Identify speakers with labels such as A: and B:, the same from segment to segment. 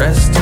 A: rest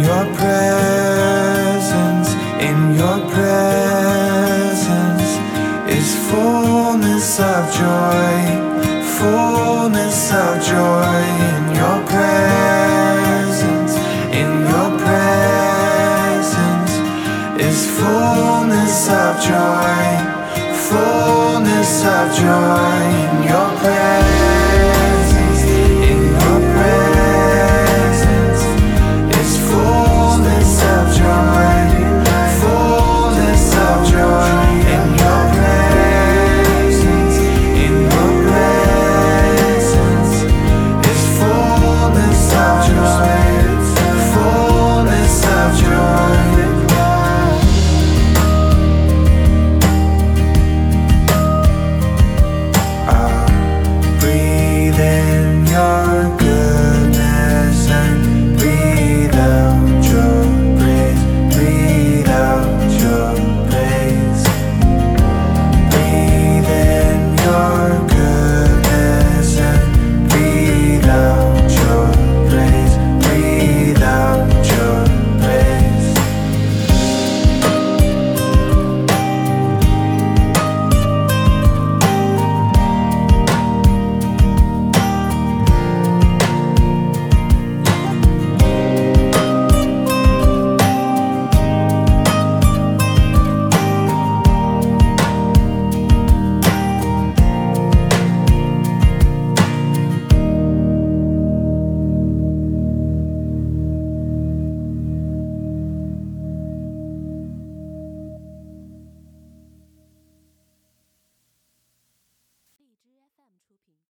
A: your presence, in your presence is fullness of joy, fullness of joy in your presence, in your presence is fullness of joy, fullness of joy in your presence.